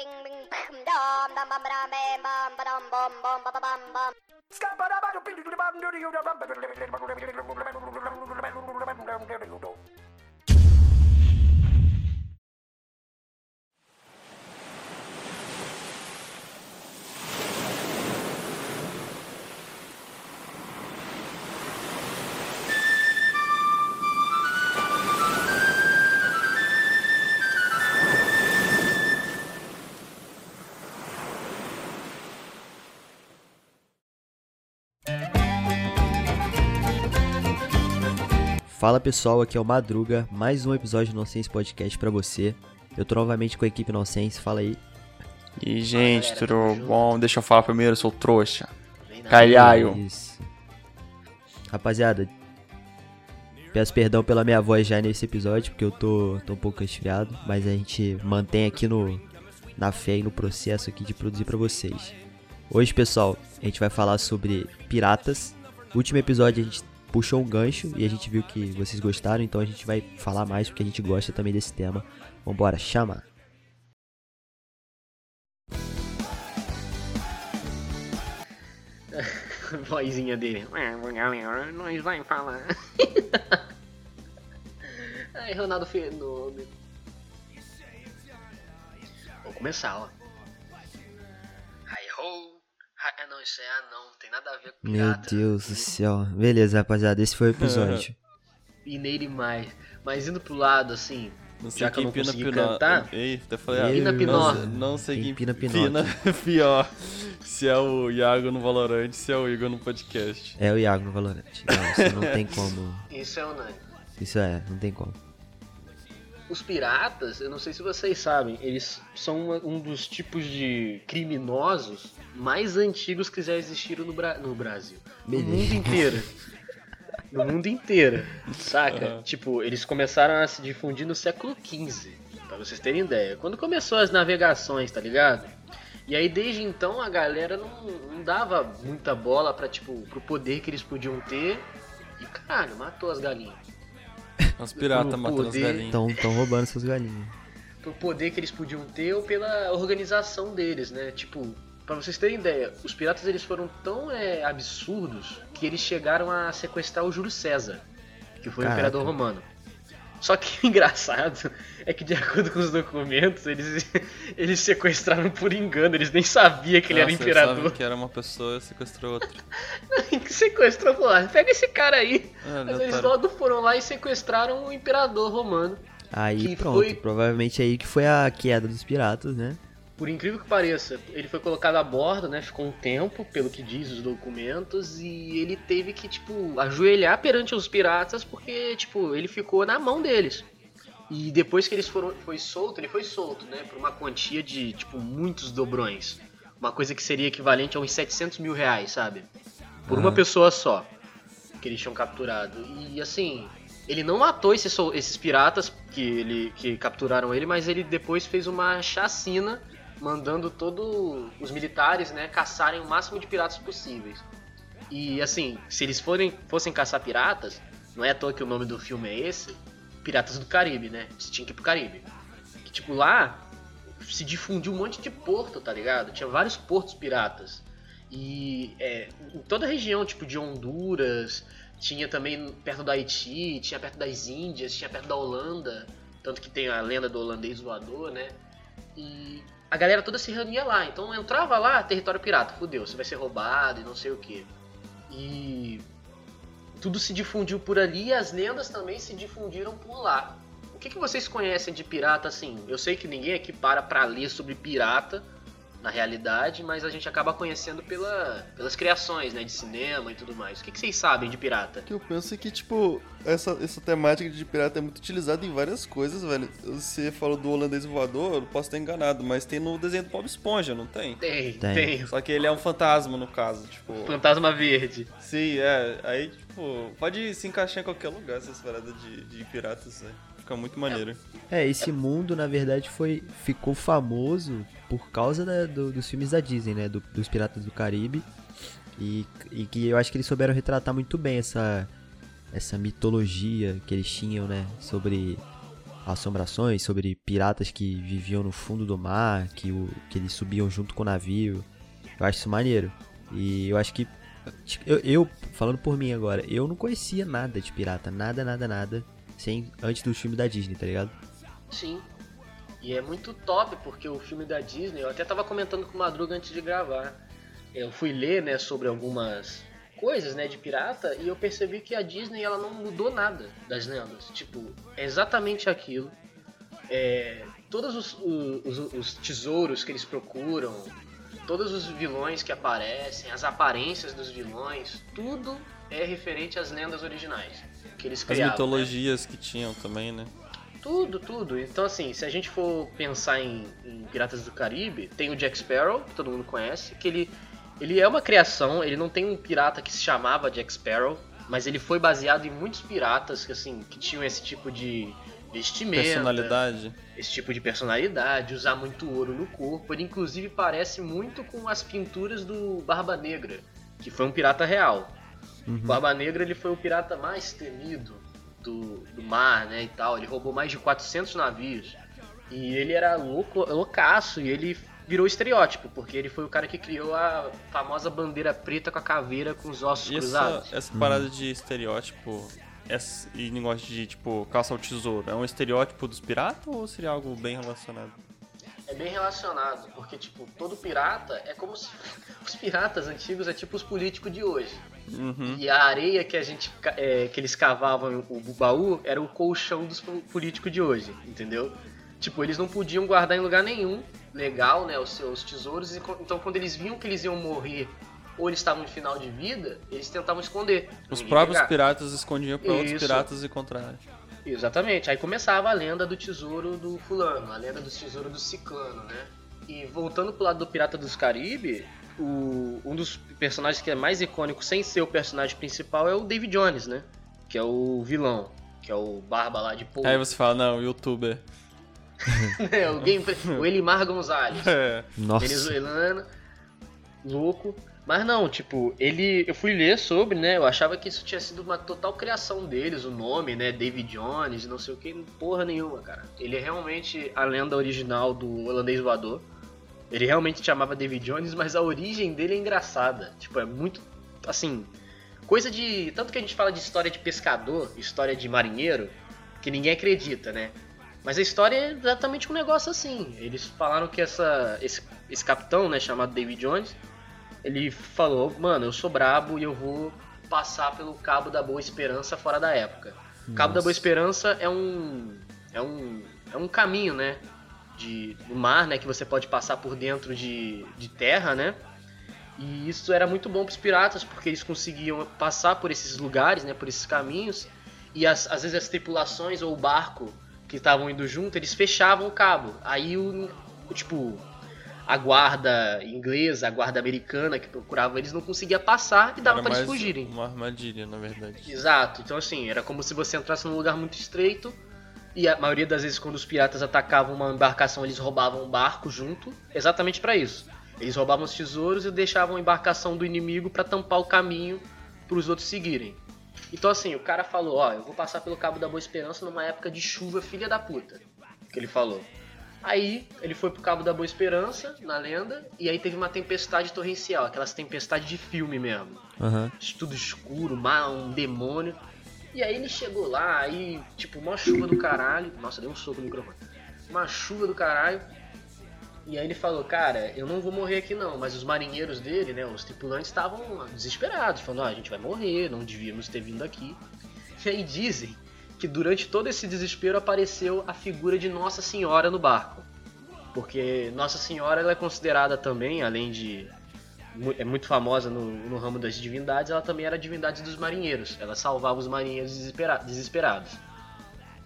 Bing, bing, Fala pessoal, aqui é o Madruga, mais um episódio do Nonsense Podcast pra você. Eu tô novamente com a equipe Nonsense, fala aí. E gente, tudo bom? Deixa eu falar primeiro, eu sou trouxa. Calhaio. Isso. Rapaziada, peço perdão pela minha voz já nesse episódio, porque eu tô, tô um pouco resfriado, mas a gente mantém aqui no, na fé e no processo aqui de produzir pra vocês. Hoje, pessoal, a gente vai falar sobre piratas. No último episódio a gente puxou um gancho e a gente viu que vocês gostaram, então a gente vai falar mais porque a gente gosta também desse tema. Vambora, chama! Vozinha dele. Nós vai falar. Ai, Ronaldo Fenômeno. Vou começar, ó. Ah, não, isso é ah, não. Não tem nada a ver com Meu pirata. Deus do céu. Beleza, rapaziada, esse foi o episódio. E nele mais. Mas indo pro lado, assim, Não sei já que eu quem não pina consegui pinó. cantar... Ei, até falei, ah, Pina Pinó. Não, não sei Quem pina pina, Pinó. pior. Se é o Iago no Valorant, se é o Igor no podcast. É o Iago no Valorant. Não, isso não tem como. Isso é unânime. Isso é, não tem como. Os piratas, eu não sei se vocês sabem, eles são uma- um dos tipos de criminosos mais antigos que já existiram no, Bra- no Brasil. No Beleza. mundo inteiro. No mundo inteiro, saca? Aham. Tipo, eles começaram a se difundir no século XV, pra vocês terem ideia. Quando começou as navegações, tá ligado? E aí desde então a galera não, não dava muita bola pra, tipo, pro poder que eles podiam ter. E caralho, matou as galinhas. Os piratas O matando as galinhas. Estão tão roubando suas galinhas. pelo poder que eles podiam ter ou pela organização deles, né? Tipo, pra vocês terem ideia, os piratas eles foram tão é, absurdos que eles chegaram a sequestrar o Júlio César, que foi o Caraca. imperador romano. Só que o engraçado é que de acordo com os documentos, eles, eles sequestraram por engano, eles nem sabiam que ele era Nossa, imperador. que era uma pessoa e sequestrou outra. que sequestrou, falou, "Ah, pega esse cara aí. Ah, Mas eles logo foram lá e sequestraram o imperador romano. Aí pronto, foi- provavelmente aí que foi a queda dos piratas, né? Por incrível que pareça, ele foi colocado a bordo, né? Ficou um tempo, pelo que diz os documentos, e ele teve que, tipo, ajoelhar perante os piratas porque, tipo, ele ficou na mão deles. E depois que eles foram, foi solto, ele foi solto, né? Por uma quantia de, tipo, muitos dobrões. Uma coisa que seria equivalente a uns 700 mil reais, sabe? Por uma Ah. pessoa só que eles tinham capturado. E assim, ele não matou esses, esses piratas que, ele, que capturaram ele, mas ele depois fez uma chacina, mandando todos os militares né, caçarem o máximo de piratas possíveis. E assim, se eles forem, fossem caçar piratas, não é à toa que o nome do filme é esse, Piratas do Caribe, né? Você tinha que ir pro Caribe. Que tipo, lá se difundiu um monte de porto, tá ligado? Tinha vários portos piratas. E é, em toda a região, tipo de Honduras, tinha também perto do Haiti, tinha perto das Índias, tinha perto da Holanda. Tanto que tem a lenda do holandês voador, né? E a galera toda se reunia lá. Então entrava lá, território pirata, fudeu, você vai ser roubado e não sei o que. E tudo se difundiu por ali e as lendas também se difundiram por lá. O que, que vocês conhecem de pirata assim? Eu sei que ninguém aqui para pra ler sobre pirata na realidade, mas a gente acaba conhecendo pela, pelas criações, né, de cinema e tudo mais. O que, que vocês sabem de pirata? O que eu penso é que, tipo, essa, essa temática de pirata é muito utilizada em várias coisas, velho. Você falou do holandês voador, eu posso estar enganado, mas tem no desenho do Bob Esponja, não tem? Tem, Tem. tem. Só que ele é um fantasma, no caso, tipo... Fantasma Verde. Sim, é. Aí, tipo, pode se encaixar em qualquer lugar essas paradas de, de piratas, né? Fica muito maneiro. É, esse mundo, na verdade, foi ficou famoso por causa da- do- dos filmes da Disney, né? do- dos Piratas do Caribe. E, e que eu acho que eles souberam retratar muito bem essa, essa mitologia que eles tinham, né? Sobre assombrações, sobre piratas que viviam no fundo do mar, que, o, que eles subiam junto com o navio. Eu acho isso maneiro. E eu acho que. Eu, eu, falando por mim agora, eu não conhecia nada de pirata. Nada, nada, nada. Sem, antes do filme da Disney, tá ligado? Sim. E é muito top, porque o filme da Disney, eu até tava comentando com o Madruga antes de gravar. Eu fui ler, né, sobre algumas coisas, né, de pirata, e eu percebi que a Disney, ela não mudou nada das lendas. Tipo, é exatamente aquilo. É, todos os, os, os tesouros que eles procuram, todos os vilões que aparecem, as aparências dos vilões, tudo é referente às lendas originais que eles criavam. As mitologias né? que tinham também, né? Tudo, tudo. Então, assim, se a gente for pensar em, em, Piratas do Caribe, tem o Jack Sparrow, que todo mundo conhece, que ele, ele é uma criação, ele não tem um pirata que se chamava Jack Sparrow, mas ele foi baseado em muitos piratas que, assim, que tinham esse tipo de vestimenta. Personalidade. Esse tipo de personalidade, usar muito ouro no corpo. Ele, inclusive, parece muito com as pinturas do Barba Negra, que foi um pirata real. Uhum. Barba Negra ele foi o pirata mais temido do, do mar, né, e tal. Ele roubou mais de 400 navios. E ele era louco, loucaço, e ele virou estereótipo, porque ele foi o cara que criou a famosa bandeira preta com a caveira com os ossos e cruzados. Essa, essa parada hum. de estereótipo essa, e negócio de, tipo, caça ao tesouro, é um estereótipo dos piratas ou seria algo bem relacionado? É bem relacionado, porque, tipo, todo pirata é como se. Os piratas antigos é tipo os políticos de hoje. Uhum. E a areia que a gente é, que eles cavavam o baú era o colchão dos políticos de hoje, entendeu? Tipo, eles não podiam guardar em lugar nenhum legal, né, os seus tesouros. Então, quando eles viam que eles iam morrer ou eles estavam em final de vida, eles tentavam esconder. Os próprios pegar. piratas escondiam para outros piratas e contrário. Exatamente. Aí começava a lenda do tesouro do fulano, a lenda do tesouro do ciclano, né? E voltando pro lado do Pirata dos Caribe, o, um dos personagens que é mais icônico sem ser o personagem principal é o David Jones, né? Que é o vilão, que é o barba lá de Paul. Aí você fala, não, youtuber. é, o, gameplay, o Elimar Gonzalez. É. Nossa. Venezuelano, louco. Mas não, tipo, ele. Eu fui ler sobre, né? Eu achava que isso tinha sido uma total criação deles, o nome, né? David Jones, não sei o que, porra nenhuma, cara. Ele é realmente a lenda original do holandês voador. Ele realmente chamava David Jones, mas a origem dele é engraçada. Tipo, é muito. Assim. Coisa de. Tanto que a gente fala de história de pescador, história de marinheiro, que ninguém acredita, né? Mas a história é exatamente um negócio assim. Eles falaram que essa, esse, esse capitão, né, chamado David Jones, ele falou: Mano, eu sou brabo e eu vou passar pelo Cabo da Boa Esperança fora da época. Nossa. Cabo da Boa Esperança é um. É um. É um caminho, né? De, do mar, né? Que você pode passar por dentro de, de terra, né? E isso era muito bom para os piratas, porque eles conseguiam passar por esses lugares, né? Por esses caminhos. E as, às vezes as tripulações ou o barco que estavam indo junto, eles fechavam o cabo. Aí o, tipo a guarda inglesa, a guarda americana que procurava eles não conseguia passar e dava para eles fugirem. Uma armadilha, na verdade. Exato. Então assim, era como se você entrasse num lugar muito estreito e a maioria das vezes, quando os piratas atacavam uma embarcação, eles roubavam um barco junto, exatamente para isso. Eles roubavam os tesouros e deixavam a embarcação do inimigo para tampar o caminho para os outros seguirem. Então, assim, o cara falou: Ó, eu vou passar pelo Cabo da Boa Esperança numa época de chuva, filha da puta. Que ele falou. Aí ele foi pro Cabo da Boa Esperança, na lenda, e aí teve uma tempestade torrencial, aquelas tempestades de filme mesmo. Uhum. Tudo escuro, um demônio. E aí ele chegou lá, aí, tipo, uma chuva do caralho. Nossa, deu um soco no microfone. Uma chuva do caralho. E aí ele falou, cara, eu não vou morrer aqui não. Mas os marinheiros dele, né, os tripulantes estavam desesperados, falando, ah, a gente vai morrer, não devíamos ter vindo aqui. E aí dizem que durante todo esse desespero apareceu a figura de Nossa Senhora no barco. Porque Nossa Senhora ela é considerada também, além de é muito famosa no, no, ramo das divindades, ela também era a divindade dos marinheiros. Ela salvava os marinheiros desespera desesperados.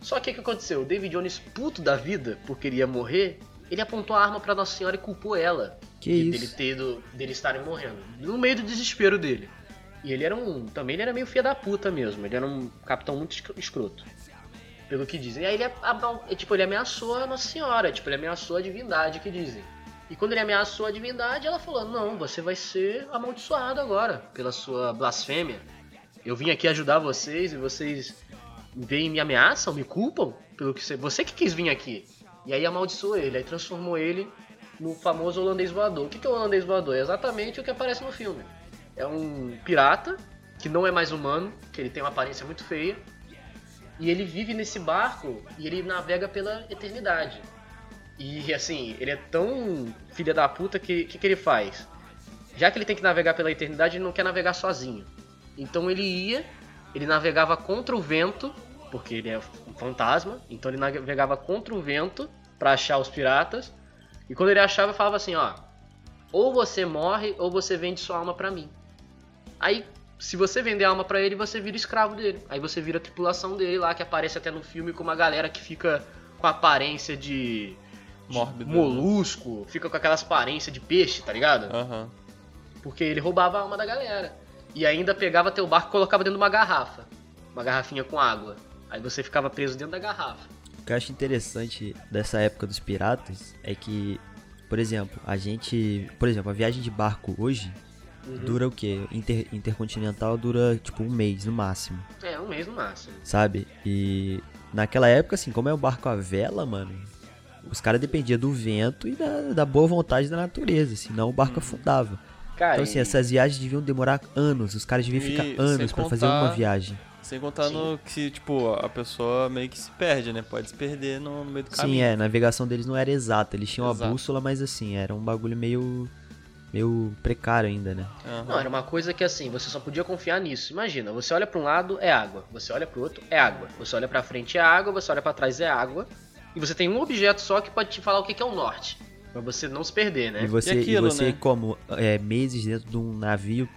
Só que o que aconteceu? O David Jones, puto da vida, por queria morrer, ele apontou a arma para Nossa Senhora e culpou ela. Que de, isso? Dele, ter, dele estarem morrendo. No meio do desespero dele. E ele era um. Também ele era meio filho da puta mesmo. Ele era um capitão muito escroto. Pelo que dizem. E aí ele, tipo, ele ameaçou a Nossa Senhora. Tipo, ele ameaçou a divindade que dizem. E quando ele ameaçou a divindade, ela falou: Não, você vai ser amaldiçoado agora pela sua blasfêmia. Eu vim aqui ajudar vocês e vocês vêm me ameaçam, me culpam. Pelo que você, você que quis vir aqui. E aí amaldiçoou ele, aí transformou ele no famoso holandês voador. O que é o holandês voador? É exatamente o que aparece no filme. É um pirata que não é mais humano, que ele tem uma aparência muito feia. E ele vive nesse barco e ele navega pela eternidade. E assim, ele é tão filha da puta que o que, que ele faz? Já que ele tem que navegar pela eternidade, ele não quer navegar sozinho. Então ele ia, ele navegava contra o vento, porque ele é um fantasma, então ele navegava contra o vento para achar os piratas. E quando ele achava, falava assim, ó, ou você morre ou você vende sua alma para mim. Aí, se você vender a alma para ele, você vira escravo dele. Aí você vira a tripulação dele lá, que aparece até no filme com uma galera que fica com a aparência de, Mórbido. né? molusco, fica com aquelas aparências de peixe, tá ligado? Aham. Porque ele roubava a alma da galera. E ainda pegava teu barco e colocava dentro de uma garrafa. Uma garrafinha com água. Aí você ficava preso dentro da garrafa. O que eu acho interessante dessa época dos piratas é que, por exemplo, a gente. Por exemplo, a viagem de barco hoje Uhum. dura o quê? Inter- intercontinental dura tipo um mês no máximo, É, um mês no máximo. sabe? E naquela época, assim, como é o barco à vela, mano, os caras dependiam do vento e da, da boa vontade da natureza, senão o barco afundava. Cara, Então, assim, essas viagens deviam demorar anos, os caras deviam ficar anos pra fazer uma viagem. Sem contar no que, tipo, a pessoa meio que se perde, né? Pode se perder no, no meio do Sim, caminho. é, a navegação deles não era exata, eles tinham a Exato. bússola, mas assim, era um bagulho meio meio precário ainda, né? Aham. Não, era uma coisa que assim, você só podia confiar nisso. Imagina, você olha pra um lado, é água. Você olha pro outro, é água. Você olha pra frente, é água. Você olha pra trás, é água. E você tem um objeto só que pode te falar o que é o norte. Pra você não se perder, né? E você, E aquilo, e você né? como é, meses dentro de um navio,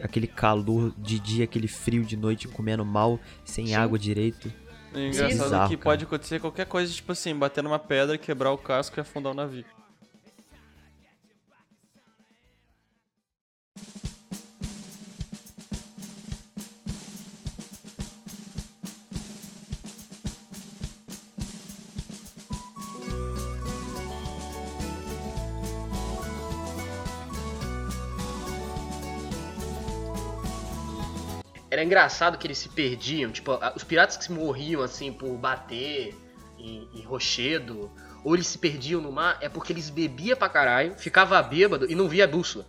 aquele calor de dia, aquele frio de noite, comendo mal, sem Sim. água direito. O engraçado é que pode acontecer qualquer coisa, tipo assim, bater numa pedra, quebrar o casco e afundar o navio. Era engraçado que eles se perdiam, tipo, os piratas que se morriam assim por bater em, em rochedo, ou eles se perdiam no mar, é porque eles bebiam pra caralho, ficava bêbado e não via a bússola.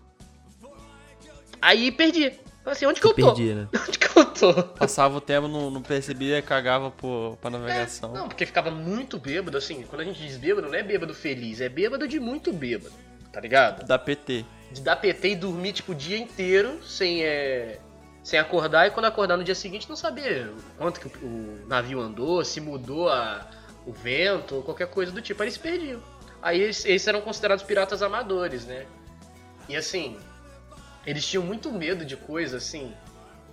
Aí perdia. Falei assim, onde que eu tô? perdia, né? Onde que eu tô? Passava o tempo, não, não percebia e cagava por, pra navegação. Não, porque ficava muito bêbado, assim, quando a gente diz bêbado, não é bêbado feliz, é bêbado de muito bêbado, tá ligado? Da PT. De dar PT e dormir, tipo, o dia inteiro sem, é, sem acordar, e quando acordar no dia seguinte não saber quanto que o, navio andou, se mudou a, o vento, ou qualquer coisa do tipo, aí eles perdiam. Aí eles, eles eram considerados piratas amadores, né? E assim, eles tinham muito medo de coisa, assim...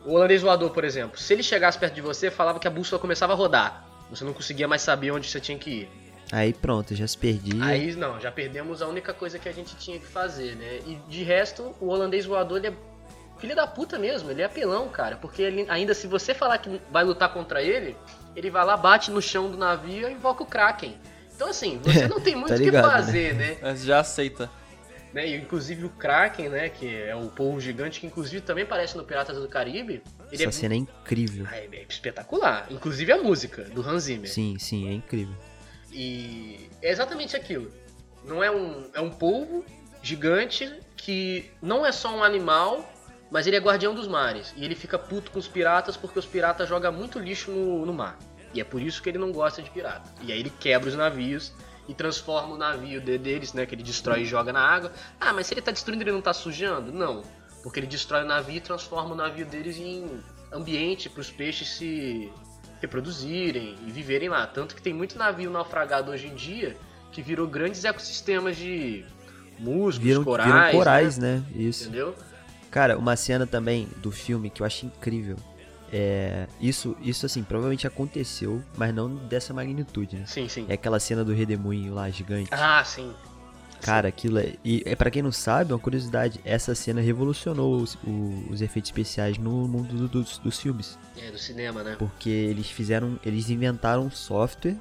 O holandês voador, por exemplo, se ele chegasse perto de você, falava que a bússola começava a rodar. Você não conseguia mais saber onde você tinha que ir. Aí pronto, já se perdia. Aí não, já perdemos a única coisa que a gente tinha que fazer, né? E de resto, o holandês voador, ele é filho da puta mesmo, ele é apelão, cara. Porque ele, ainda se você falar que vai lutar contra ele, ele vai lá, bate no chão do navio e invoca o Kraken. Então assim, você não tem muito o que ligado, né? fazer, né? Mas já aceita. né? E inclusive o Kraken, né? Que é o povo gigante, que inclusive também aparece no Piratas do Caribe. Ele Essa é, cena é incrível. Ah, é espetacular. Inclusive a música do Hans Zimmer. Sim, sim, é incrível. E é exatamente aquilo. Não é um, é um polvo gigante que não é só um animal, mas ele é guardião dos mares. E ele fica puto com os piratas porque os piratas jogam muito lixo no, no mar. E é por isso que ele não gosta de pirata. E aí ele quebra os navios e transforma o navio de- deles, né? Que ele destrói e joga na água. Ah, mas se ele tá destruindo, ele não tá sujando? Não. Porque ele destrói o navio e transforma o navio deles em ambiente para os peixes se reproduzirem e viverem lá. Tanto que tem muito navio naufragado hoje em dia que virou grandes ecossistemas de musgos, Viram corais, viram corais, né? né? Isso. Entendeu? Cara, uma cena também do filme que eu acho incrível. É. Isso, isso assim, provavelmente aconteceu, mas não dessa magnitude, né? Sim, sim. É aquela cena do redemoinho lá, gigante. Ah, sim. Cara, aquilo é. E é para quem não sabe, uma curiosidade, essa cena revolucionou os, o- os efeitos especiais no mundo do- dos, dos filmes. É, do cinema, né? Porque eles fizeram. Eles inventaram um software,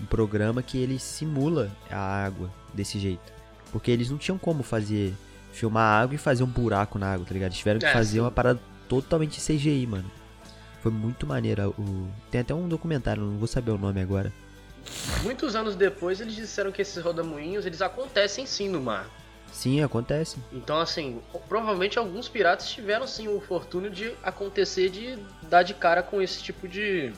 um programa que ele simula a água desse jeito. Porque eles não tinham como fazer. Filmar a água e fazer um buraco na água, tá ligado? Eles tiveram que É, fazer sim. uma parada totalmente CGI, mano. Foi muito maneira. O... Tem até um documentário, não vou saber o nome agora. Muitos anos depois eles disseram que esses rodamuinhos eles acontecem sim no mar. Sim, acontece. Então, assim, provavelmente alguns piratas tiveram sim o fortuna de acontecer de dar de cara com esse tipo de.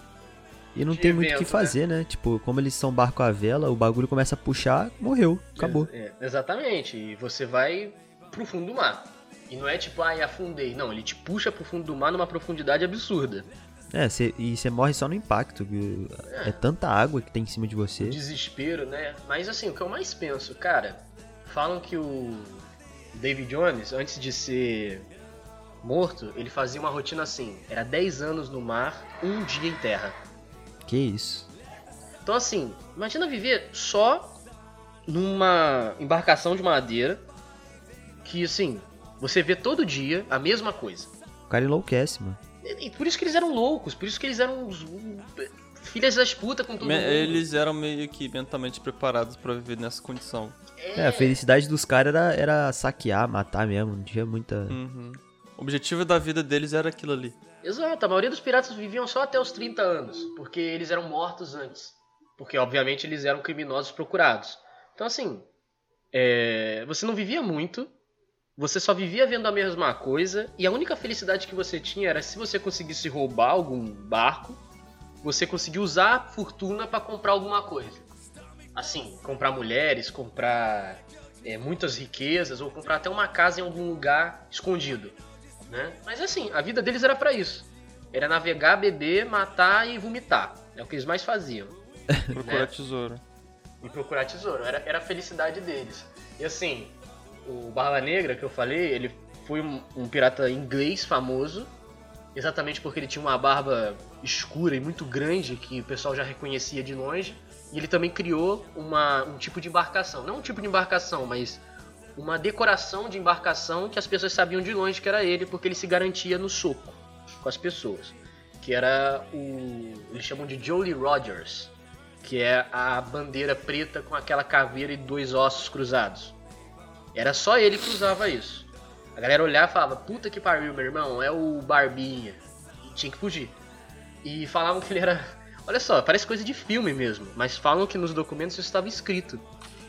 E não de tem muito o que evento, fazer, né? Tipo, como eles são barco à vela, o bagulho começa a puxar, morreu, acabou. É, exatamente. E você vai pro fundo do mar. E não é tipo, ai, afundei. Não, ele te puxa pro fundo do mar numa profundidade absurda. É, cê- e você morre só no impacto. que É tanta água que tem em cima de você. Desespero, né? Mas assim, o que eu mais penso, cara, falam que o David Jones, antes de ser morto, ele fazia uma rotina assim: era 10 anos no mar, um dia em terra. Que isso. Então, assim, imagina viver só numa embarcação de madeira que, assim, você vê todo dia a mesma coisa. O cara enlouquece, mano. E, e por isso que eles eram loucos, por isso que eles eram os, um, filhas das putas com todo Me- mundo. Eles eram meio que mentalmente preparados pra viver nessa condição. É, a felicidade dos caras era, era saquear, matar mesmo. Não tinha muita. Uhum. O objetivo da vida deles era aquilo ali. Exato, a maioria dos piratas viviam só até os 30 anos, porque eles eram mortos antes. Porque, obviamente, eles eram criminosos procurados. Então, assim, é, você não vivia muito, você só vivia vendo a mesma coisa, e a única felicidade que você tinha era se você conseguisse roubar algum barco, você conseguir usar a fortuna para comprar alguma coisa. Assim, comprar mulheres, comprar é, muitas riquezas, ou comprar até uma casa em algum lugar escondido né? Mas assim, a vida deles era pra isso. Era navegar, beber, matar e vomitar. É o que eles mais faziam. Procurar Né? tesouro. E procurar tesouro. Era, era a felicidade deles. E assim, o Barba Negra que eu falei, ele foi um, um pirata inglês famoso. Exatamente porque ele tinha uma barba escura e muito grande que o pessoal já reconhecia de longe. E ele também criou uma, um tipo de embarcação. Não um tipo de embarcação, mas uma decoração de embarcação que as pessoas sabiam de longe que era ele, porque ele se garantia no soco com as pessoas. Que era o. Eles chamam de Jolly Rogers, que é a bandeira preta com aquela caveira e dois ossos cruzados. Era só ele que usava isso. A galera olhava e falava: Puta que pariu, meu irmão, é o Barbinha. E tinha que fugir. E falavam que ele era. Olha só, parece coisa de filme mesmo, mas falam que nos documentos isso estava escrito.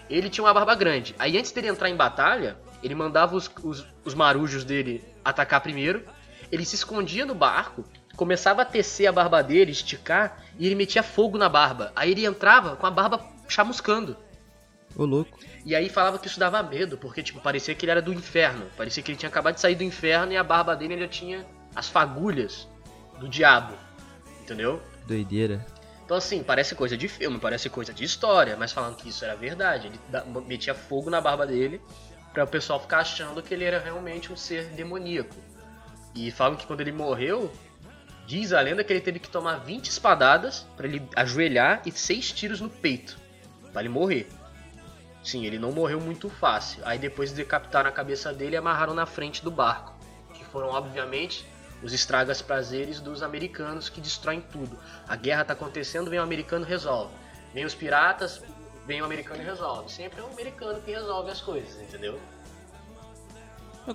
Ele tinha uma barba grande. Aí antes dele entrar em batalha, ele mandava os, os, os marujos dele atacar primeiro. Ele se escondia no barco, começava a tecer a barba dele, esticar, e ele metia fogo na barba. Aí ele entrava com a barba chamuscando. Ô, louco. E aí falava que isso dava medo, porque tipo, parecia que ele era do inferno. Parecia que ele tinha acabado de sair do inferno e a barba dele ainda tinha as fagulhas do diabo. Entendeu? Doideira. Então, assim, parece coisa de filme, parece coisa de história, mas falando que isso era verdade. Ele metia fogo na barba dele para o pessoal ficar achando que ele era realmente um ser demoníaco. E falam que quando ele morreu, diz a lenda que ele teve que tomar 20 espadadas para ele ajoelhar e 6 tiros no peito para ele morrer. Sim, ele não morreu muito fácil. Aí depois decapitaram a cabeça dele e amarraram na frente do barco. Que foram, obviamente, os estragas prazeres dos americanos que destroem tudo. A guerra tá acontecendo, vem o americano e resolve. Vem os piratas, vem o americano e resolve. Sempre é o americano que resolve as coisas, entendeu?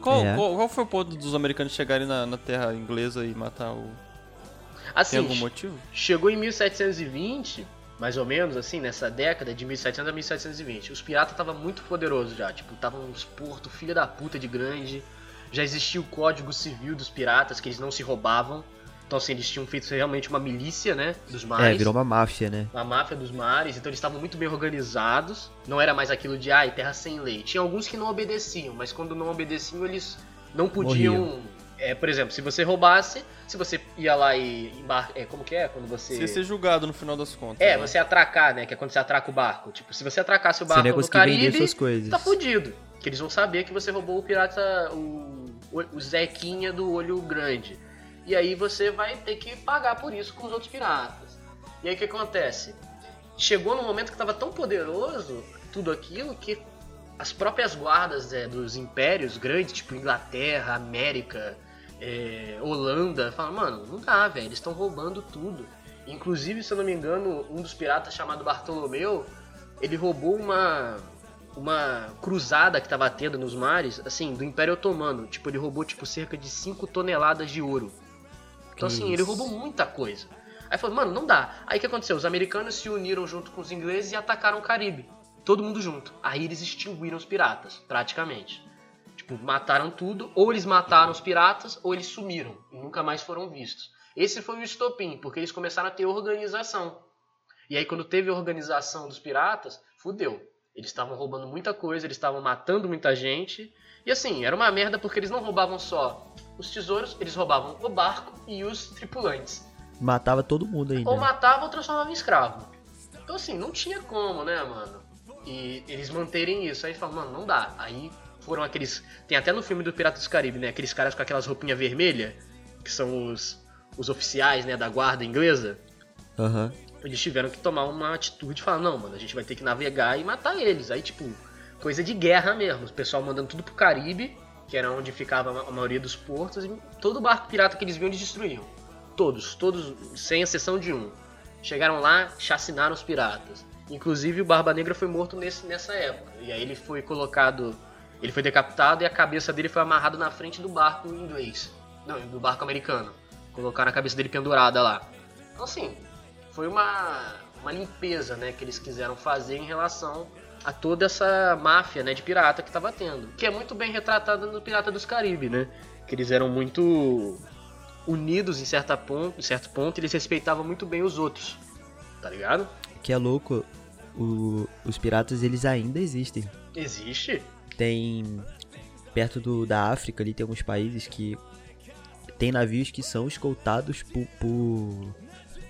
Qual, É. qual, qual foi o ponto dos americanos chegarem na, na terra inglesa e matar o. Tem Assim, algum motivo? chegou em 1720, mais ou menos, assim, nessa década de 1700 a 1720. Os piratas estavam muito poderosos já, tipo, estavam uns porto filha da puta de grande. Já existia o código civil dos piratas, que eles não se roubavam. Então, assim, eles tinham feito realmente uma milícia, né, dos mares. É, virou uma máfia, né? a máfia dos mares, então eles estavam muito bem organizados. Não era mais aquilo de, ai, terra sem lei. Tinha alguns que não obedeciam, mas quando não obedeciam, eles não podiam. É, por exemplo, se você roubasse, se você ia lá e embar... é, como que é? Quando você. Você ia ser julgado no final das contas. É, né? você atracar, né? Que é quando você atraca o barco. Tipo, se você atracasse o Você barco ia no Caribe, suas coisas. tá fudido. Que eles vão saber que você roubou o pirata, o, o Zequinha do olho grande. E aí você vai ter que pagar por isso com os outros piratas. E aí o que acontece? Chegou num momento que estava tão poderoso tudo aquilo que as próprias guardas é, dos impérios grandes, tipo Inglaterra, América, é, Holanda, falam, mano, não dá, velho, eles estão roubando tudo. Inclusive, se eu não me engano, um dos piratas chamado Bartolomeu, ele roubou uma uma cruzada que tava tendo nos mares, assim, do Império Otomano. Tipo, ele roubou tipo cerca de 5 toneladas de ouro. Então, assim, ele isso. roubou muita coisa. Aí falou, mano, não dá. Aí o que aconteceu? Os americanos se uniram junto com os ingleses e atacaram o Caribe. Todo mundo junto. Aí eles extinguiram os piratas, praticamente. Tipo, mataram tudo. Ou eles mataram os piratas, ou eles sumiram. E nunca mais foram vistos. Esse foi o estopim, porque eles começaram a ter organização. E aí, quando teve a organização dos piratas, fudeu. Eles estavam roubando muita coisa, eles estavam matando muita gente. E assim, era uma merda porque eles não roubavam só os tesouros, eles roubavam o barco e os tripulantes. Matava todo mundo ainda. Ou matavam ou transformavam em escravo. Então assim, não tinha como, né, mano? E eles manterem isso. Aí falam, mano, não dá. Aí foram aqueles. Tem até no filme do Piratas do Caribe, né? Aqueles caras com aquelas roupinhas vermelhas, que são os, os oficiais, né, da guarda inglesa. Aham. Eles tiveram que tomar uma atitude e falar, não, mano, a gente vai ter que navegar e matar eles. Aí, tipo, coisa de guerra mesmo. O pessoal mandando tudo pro Caribe, que era onde ficava a maioria dos portos, e todo barco pirata que eles viam, eles destruíam. Todos, todos, sem exceção de um. Chegaram lá, chacinaram os piratas. Inclusive o Barba Negra foi morto nesse, nessa época. E aí ele foi colocado. Ele foi decapitado e a cabeça dele foi amarrada na frente do barco inglês. Não, do barco americano. Colocaram a cabeça dele pendurada lá. Então assim, foi uma, uma limpeza né, que eles quiseram fazer em relação a toda essa máfia né, de pirata que estava tendo. Que é muito bem retratada no Pirata dos Caribe, né? Que eles eram muito unidos em, certa ponto, em certo ponto e eles respeitavam muito bem os outros. Tá ligado? Que é louco, o- os piratas eles ainda existem. Existe. Tem perto do, da África ali tem alguns países que tem navios que são escoltados por, por,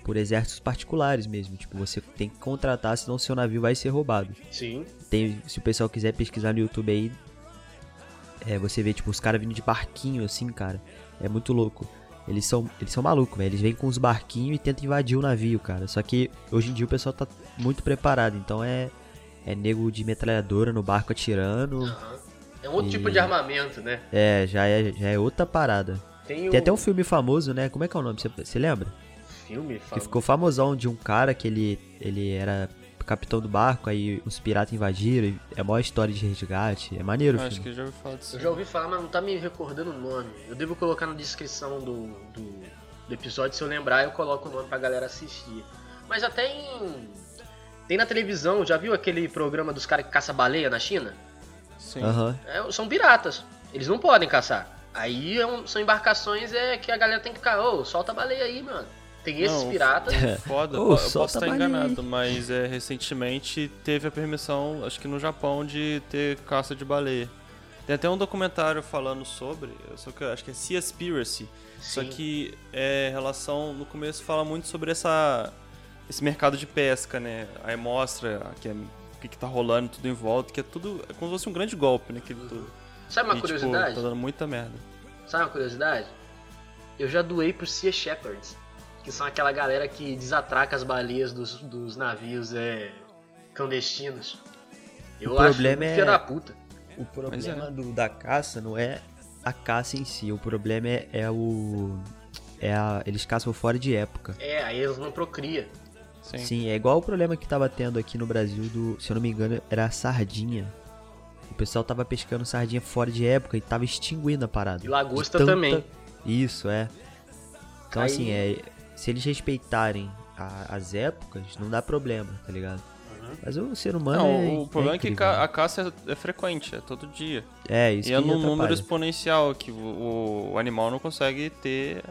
por exércitos particulares mesmo. Tipo, você tem que contratar, senão seu navio vai ser roubado. Sim. Tem, se o pessoal quiser pesquisar no YouTube aí, é, você vê tipo os caras vindo de barquinho assim, cara. É muito louco. Eles são, eles são malucos, velho. Eles vêm com os barquinhos e tentam invadir o navio, cara. Só que hoje em dia o pessoal tá muito preparado, então é é nego de metralhadora no barco atirando. Aham. É um outro E- tipo de armamento, né? É, já é, já é outra parada. Tem, Tem até um filme famoso, né? Como é que é o nome? Você, lembra? filme Que fala- ficou famosão de um cara que ele, ele era capitão do barco, aí os piratas invadiram. e É a maior história de resgate. É maneiro o Acho filme. que eu já ouvi falar disso. Eu já ouvi falar, mas não tá me recordando o nome. Eu devo colocar na descrição do, do, do episódio, se eu lembrar, eu coloco o nome pra galera assistir. Mas até em. Tem na televisão, já viu aquele programa dos caras que caçam baleia na China? Sim. Aham. É, são piratas. Eles não podem caçar. Aí é um- são embarcações é, que a galera tem que ficar, ô, solta a baleia aí, mano. Tem esses Não, piratas. Foda, Ô, eu posso estar baleia enganado, mas é, recentemente teve a permissão, acho que no Japão, de ter caça de baleia. Tem até um documentário falando sobre, só que acho que é Seaspiracy. Só que é relação, no começo fala muito sobre essa esse mercado de pesca, né? Aí mostra que é, o que, que tá rolando tudo em volta, que é tudo é como se fosse um grande golpe, né? Que tudo. Sabe uma E, tipo, curiosidade? tá dando muita merda. Sabe uma curiosidade? Eu já doei pro Sea Shepherds, que são aquela galera que desatraca as baleias dos, dos navios é, clandestinos. Eu O acho problema é- filho da puta. O é. problema do- da caça não é a caça em si. O problema é, é o. É a, eles caçam fora de época. É, aí eles não procriam. Sim. Sim, é igual o problema que tava tendo aqui no Brasil do, se eu não me engano, era a sardinha. O pessoal tava pescando sardinha fora de época e tava extinguindo a parada. E lagosta tanta- também. Isso, é. Então Aí- assim, é, se eles respeitarem a- as épocas, não dá problema, tá ligado? Uhum. Mas o ser humano Não, é, o problema é, que incrível, ca- a caça é, é frequente, é todo dia. É, isso e é que num número atrapalha. exponencial que o, o animal não consegue ter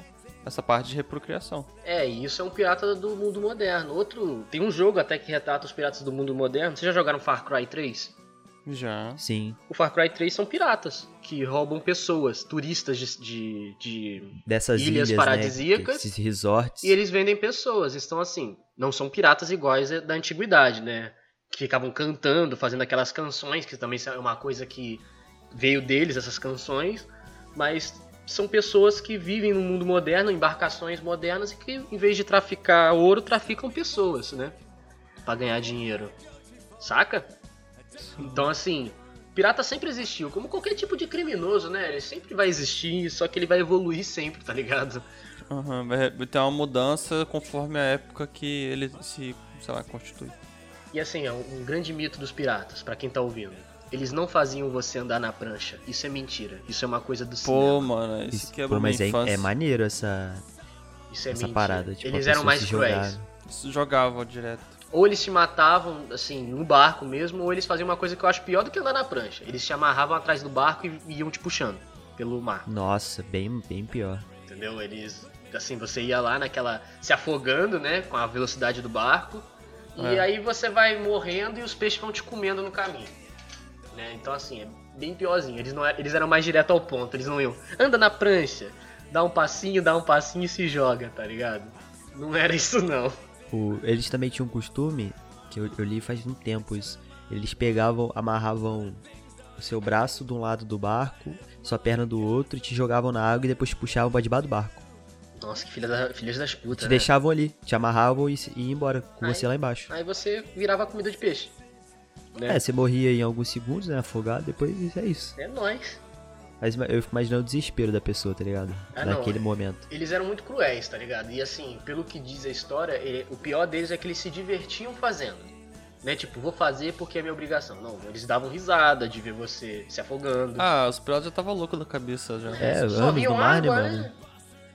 essa parte de reprocriação. É, e isso é um pirata do mundo moderno. Outro. Tem um jogo até que retrata os piratas do mundo moderno. Vocês já jogaram Far Cry 3? Já. Sim, O Far Cry 3 são piratas que roubam pessoas, turistas de- de- de dessas Ilhas ilhas, paradisíacas. né, esses resorts. E eles vendem pessoas. Então, assim, não são piratas iguais da antiguidade, né? Que ficavam cantando, fazendo aquelas canções, que também é uma coisa que veio deles, essas canções. Mas são pessoas que vivem no mundo moderno, embarcações modernas, e que, em vez de traficar ouro, traficam pessoas, né? Pra ganhar dinheiro. Saca? Então, assim, pirata sempre existiu. Como qualquer tipo de criminoso, né? Ele sempre vai existir, só que ele vai evoluir sempre, tá ligado? Uhum, vai ter uma mudança conforme a época que ele se, sei lá, constitui. E assim, é um grande mito dos piratas, pra quem tá ouvindo. Eles não faziam você andar na prancha. Isso é mentira. Isso é uma coisa do Pô, cinema. mano, isso Isso- quebra pô, mas é, é maneiro essa, Isso é essa mentira. parada. Tipo, eles eram mais cruéis. Isso jogava direto. Ou eles se matavam, assim, no barco mesmo, ou eles faziam uma coisa que eu acho pior do que andar na prancha. Eles se amarravam atrás do barco e iam te puxando pelo mar. Nossa, bem, bem pior. Entendeu? Eles. Assim, você ia lá naquela. se afogando, né? Com a velocidade do barco. E É. aí você vai morrendo e os peixes vão te comendo no caminho. Né? Então, assim, é bem piorzinho. Eles, não, eram- eles eram mais direto ao ponto. Eles não iam. Anda na prancha, dá um passinho, dá um passinho e se joga, tá ligado? Não era isso, não. O- eles também tinham um costume, que eu, eu li faz um tempo isso. Eles pegavam, amarravam o seu braço de um lado do barco, sua perna do outro, e te jogavam na água e depois te puxavam pra debaixo do barco. Nossa, que filha da, filhas das putas. Te né? deixavam ali, te amarravam e, e iam embora com Aí- você lá embaixo. Aí você virava comida de peixe. Né? É, você morria em alguns segundos, né? Afogado, depois é isso. É nóis. Mas eu fico imaginando o desespero da pessoa, tá ligado? Ah, não, Naquele é. momento. Eles eram muito cruéis, tá ligado? E assim, pelo que diz a história, ele- o pior deles é que eles se divertiam fazendo. Né? Tipo, vou fazer porque é minha obrigação. Não, eles davam risada de ver você se afogando. Ah, os piratas já tava louco da cabeça já. É, Só anos viam no mar, água, né, mano? né?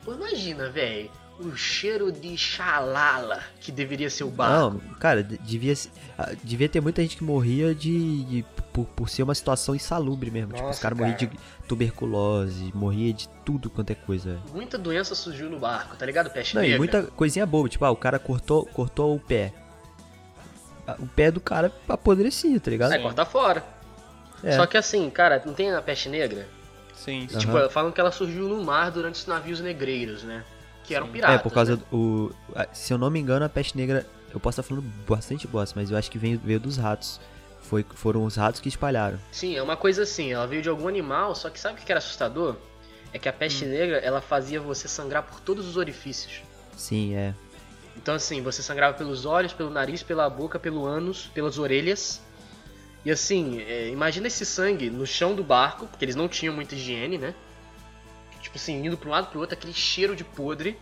Pô, imagina, velho. O cheiro de xalala que deveria ser o barco. Não, cara, de- devia, ah, devia ter muita gente que morria de, de- por, por ser uma situação insalubre mesmo. tipo, os Nossa, caras morriam de tuberculose, morria de tudo quanto é coisa. Muita doença surgiu no barco, tá ligado? Peste Não, e negra. muita coisinha boba, tipo, ah, o cara cortou, cortou o pé. Ah, O pé do cara apodrecia, tá ligado? É, cortar fora. É. Só que assim, cara, não tem a peste negra? Sim. Tipo, falam que ela surgiu no mar durante os navios negreiros, né? Que eram piratas. É, por causa né? do. se eu não me engano, a peste negra. Eu posso estar falando bastante bosta, mas eu acho que veio, veio dos ratos. Foi, foram os ratos que espalharam. Sim, é uma coisa assim, ela veio de algum animal, só que sabe o que era assustador? É que a peste Hum. negra, ela fazia você sangrar por todos os orifícios. Sim, é. Então assim, você sangrava pelos olhos, pelo nariz, pela boca, pelo ânus, pelas orelhas. E assim, é, imagina esse sangue no chão do barco, porque eles não tinham muita higiene, né? Tipo assim, indo pra um lado pro outro, aquele cheiro de podre,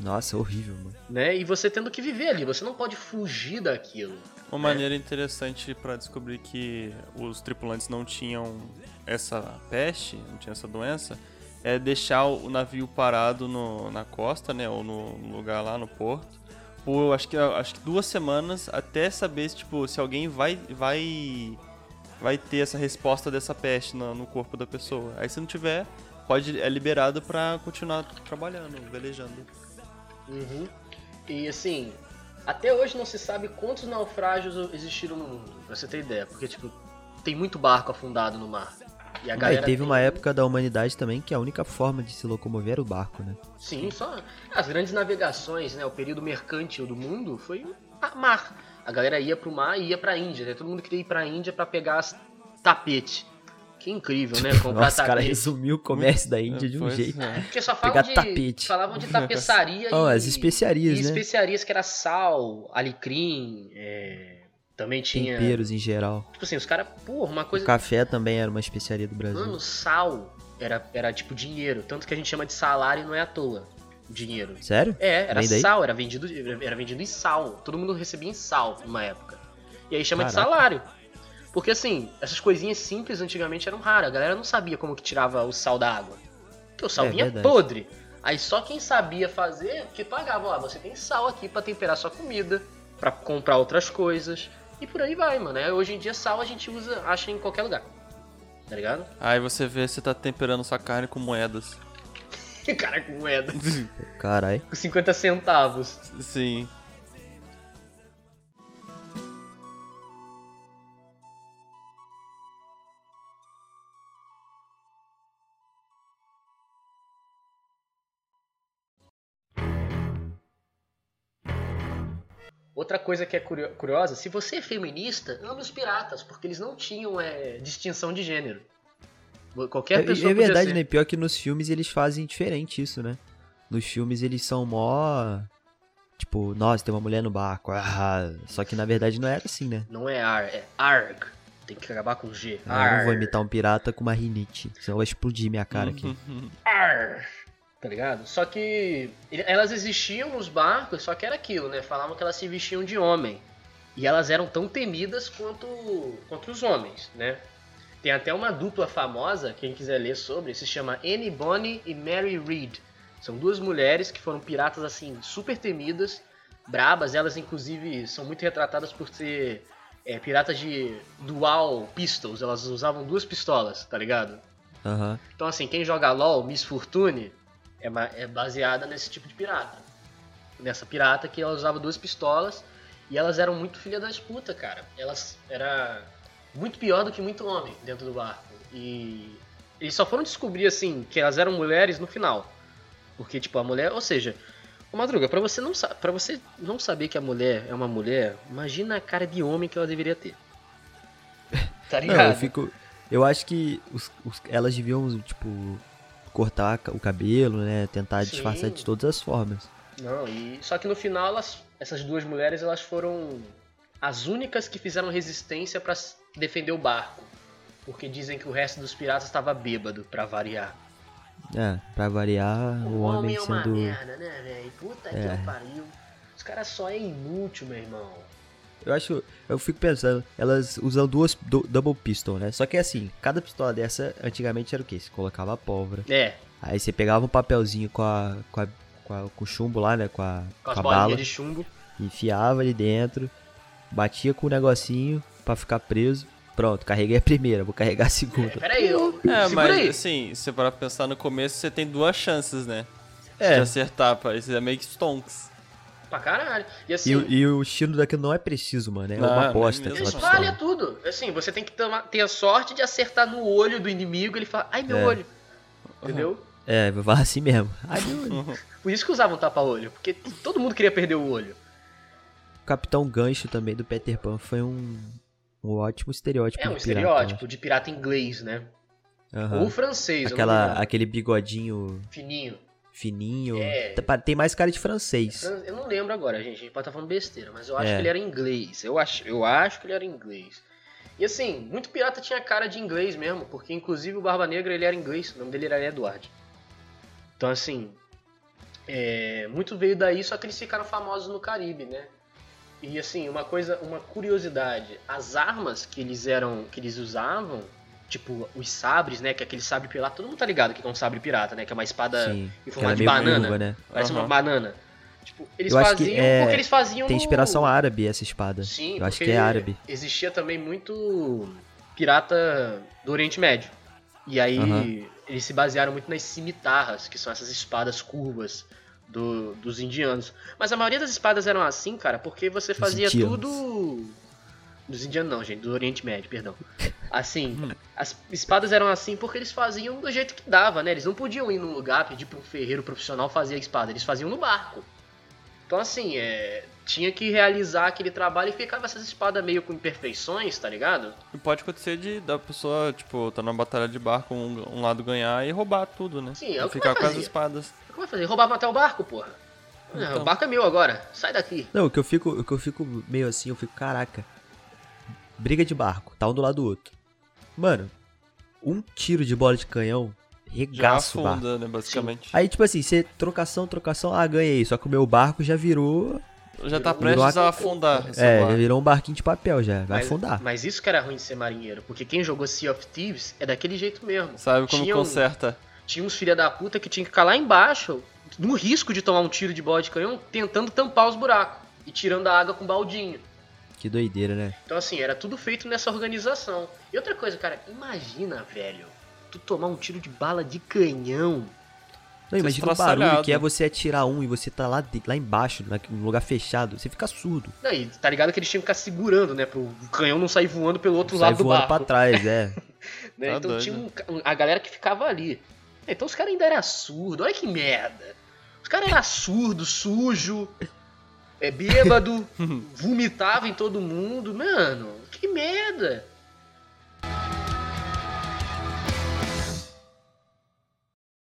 Nossa, horrível, mano. né? E você tendo que viver ali, você não pode fugir daquilo. Uma maneira interessante pra descobrir que os tripulantes não tinham essa peste, não tinham essa doença, é deixar o navio parado no- na costa, né, ou no no lugar lá no porto, por acho que acho que duas semanas até saber se, tipo se alguém vai vai vai ter essa resposta dessa peste no, no corpo da pessoa. Aí se não tiver, pode é liberado pra continuar trabalhando, velejando. Uhum. E assim, até hoje não se sabe quantos naufrágios existiram no mundo, pra você ter ideia. Porque, tipo, tem muito barco afundado no mar. E a Ah, galera e teve tem- uma época da humanidade também que a única forma de se locomover era o barco, né? Sim, só. As grandes navegações, né? O período mercântil do mundo foi o mar. A galera ia pro mar e ia pra Índia, né? Todo mundo queria ir pra Índia pra pegar as tapete. Que incrível, né? Comprar Nossa, o cara resumiu o comércio da Índia de um Pois jeito. é. Porque só falam Pegar de, tapete. falavam de tapeçaria Oh, e... as especiarias, e né? especiarias que era sal, alecrim, é, também tinha... Temperos em geral. Tipo assim, os caras, porra, uma coisa... O café também era uma especiaria do Brasil. Mano, sal era, era tipo dinheiro. Tanto que a gente chama de salário e não é à toa. o Dinheiro. Sério? É, era sal, era vendido, era vendido em sal. Todo mundo recebia em sal numa época. E aí chama de Caraca. salário. Porque assim, essas coisinhas simples antigamente eram raras. A galera não sabia como que tirava o sal da água. Porque o sal É vinha verdade. podre. Aí só quem sabia fazer que pagava. Ó, você tem sal aqui pra temperar sua comida, pra comprar outras coisas. E por aí vai, mano. É, Hoje em dia sal a gente usa, acha em qualquer lugar. Tá ligado? Aí você vê se tá temperando sua carne com moedas. Cara com moeda. Carai. Com 50 centavos. Sim. Outra coisa que é curio- curiosa, se você é feminista, ame os piratas, porque eles não tinham é, distinção de gênero. Qualquer É, pessoa é podia verdade, né? Pior que nos filmes eles fazem diferente isso, né? Nos filmes eles são mó. Tipo, nossa, tem uma mulher no barco. Ah, só que na verdade não era assim, né? Não é ar, é arg. Tem que acabar com G. Eu não Ar. vou imitar um pirata com uma rinite. Senão vai explodir minha cara aqui. Ar. Tá ligado? Só que elas existiam nos barcos, só que era aquilo, né? Falavam que elas se vestiam de homem. E elas eram tão temidas quanto, quanto os homens, né? Tem até uma dupla famosa, quem quiser ler sobre, se chama Annie Bonny e Mary Read. São duas mulheres que foram piratas, assim, super temidas, brabas. Elas, inclusive, são muito retratadas por ser é, piratas de dual pistols. Elas usavam duas pistolas, tá ligado? Aham. Então, assim, quem joga LOL, Miss Fortune, é, é baseada nesse tipo de pirata. Nessa pirata que ela usava duas pistolas e elas eram muito filha das putas, cara. Elas era muito pior do que muito homem dentro do barco. E eles só foram descobrir, assim, que elas eram mulheres no final. Porque, tipo, a mulher, ou seja, ô Madruga, pra você não, pra você não saber que a mulher é uma mulher, imagina a cara de homem que ela deveria ter. Tá Não, ligado? eu fico. Eu acho que os- os- elas deviam, tipo, cortar o cabelo, né? Tentar Sim. disfarçar de todas as formas. Não, e só que no final elas, essas duas mulheres elas foram as únicas que fizeram resistência pra s- defender o barco, porque dizem que o resto dos piratas estava bêbado pra variar. É, pra variar, o, homem, é uma sendo. merda, né, velho? Puta É. que pariu. Os caras só é inútil, meu irmão. Eu acho. Eu fico pensando, elas usam duas du- double pistol, né? Só que assim, cada pistola dessa antigamente era o quê? Você colocava a pólvora. É, Aí você pegava um papelzinho com a. com, a, com, a- com o chumbo lá, né? Com a, com as com a bala. de chumbo. Enfiava ali dentro, batia com o negocinho pra ficar preso. Pronto, carreguei a primeira, vou carregar a segunda. Pera aí, ó, É, segura mas aí. assim, se você parar pra pensar no começo, você tem duas chances, né? É. De acertar, parece é meio que stonks. Pra caralho. E E, assim, o- e o estilo daquilo não é preciso, mano. É Não, uma é aposta. aquela espalha tudo. Assim, você tem que tomar- ter a sorte de acertar no olho do inimigo, ele fala, ai meu É. olho. Entendeu? É, vai assim mesmo. Ai, meu olho. Por isso que usavam tapa-olho, porque todo mundo queria perder o olho. O Capitão Gancho também do Peter Pan foi um, um ótimo estereótipo É um de pirata, estereótipo de pirata inglês, né? Aham. Ou francês, Aquela, aquele bigodinho fininho. Fininho. É. Tá- Tem mais cara de francês. Fran- Eu não lembro agora, gente. A gente pode estar falando besteira, mas eu acho É. que ele era inglês. Eu acho, eu acho que ele era inglês. E assim, muito pirata tinha cara de inglês mesmo, porque inclusive o Barba Negra ele era inglês, o nome dele era Edward. Então assim, é, muito veio daí, só que eles ficaram famosos no Caribe, né? E assim, uma coisa, uma curiosidade, as armas que eles eram, que eles usavam, tipo os sabres, né, que é aquele sabre pirata, todo mundo tá ligado que é um sabre pirata, né, que é uma espada Sim. em formato de meio banana, curva, né? parece uma Aham. banana. Tipo, eles Eu acho que faziam é- porque eles faziam Tem no- inspiração árabe essa espada. Sim, Eu acho que é árabe. Existia também muito pirata do Oriente Médio. E aí Aham. eles se basearam muito nas cimitarras, que são essas espadas curvas do- dos indianos. Mas a maioria das espadas eram assim, cara, porque você fazia tudo. Dos indianos não, gente, do Oriente Médio, perdão. Assim, as espadas eram assim porque eles faziam do jeito que dava, né? Eles não podiam ir num lugar, pedir pra um ferreiro profissional fazer a espada, eles faziam no barco. Então, assim, é, tinha que realizar aquele trabalho e ficava essas espadas meio com imperfeições, tá ligado? E pode acontecer de da pessoa, tipo, tá numa batalha de barco, um, um lado ganhar e roubar tudo, né? Sim, é o que ficar com as espadas. Como vai fazer? Roubavam até o barco, porra. Não, Então. O barco é meu agora, sai daqui. Não, o que eu fico, o que eu fico meio assim, eu fico, caraca. Briga de barco, tá um do lado do outro. Mano, um tiro de bola de canhão Já regaça o barco. afunda, né, basicamente. Aí, tipo assim, você trocação, trocação, ah, ganhei. Só que o meu barco já virou. Já tá prestes uma- a afundar. É, já virou um barquinho de papel já. Vai mas, afundar. Mas isso que era ruim de ser marinheiro, porque quem jogou Sea of Thieves é daquele jeito mesmo. Sabe como Tinha um- conserta? Tinha uns filha da puta que tinha que ficar lá embaixo, no risco de tomar um tiro de bola de canhão, tentando tampar os buracos e tirando a água com baldinho. Que doideira, né? Então, assim, era tudo feito nessa organização. E outra coisa, cara, imagina, velho, tu tomar um tiro de bala de canhão. Não, imagina o estraçalhado. barulho que é você atirar um e você tá lá, de- lá embaixo, num lugar fechado. Você fica surdo. Não, e tá ligado que eles tinham que ficar segurando, né? Pro canhão não sair voando pelo outro Sai lado do voando barco. pra trás, é. né? Tá Então doido. tinha um um- a galera que ficava ali. Então os caras ainda eram surdos, olha que merda. Os caras eram surdos, sujo, é bêbado, vomitava em todo mundo. Mano, que merda.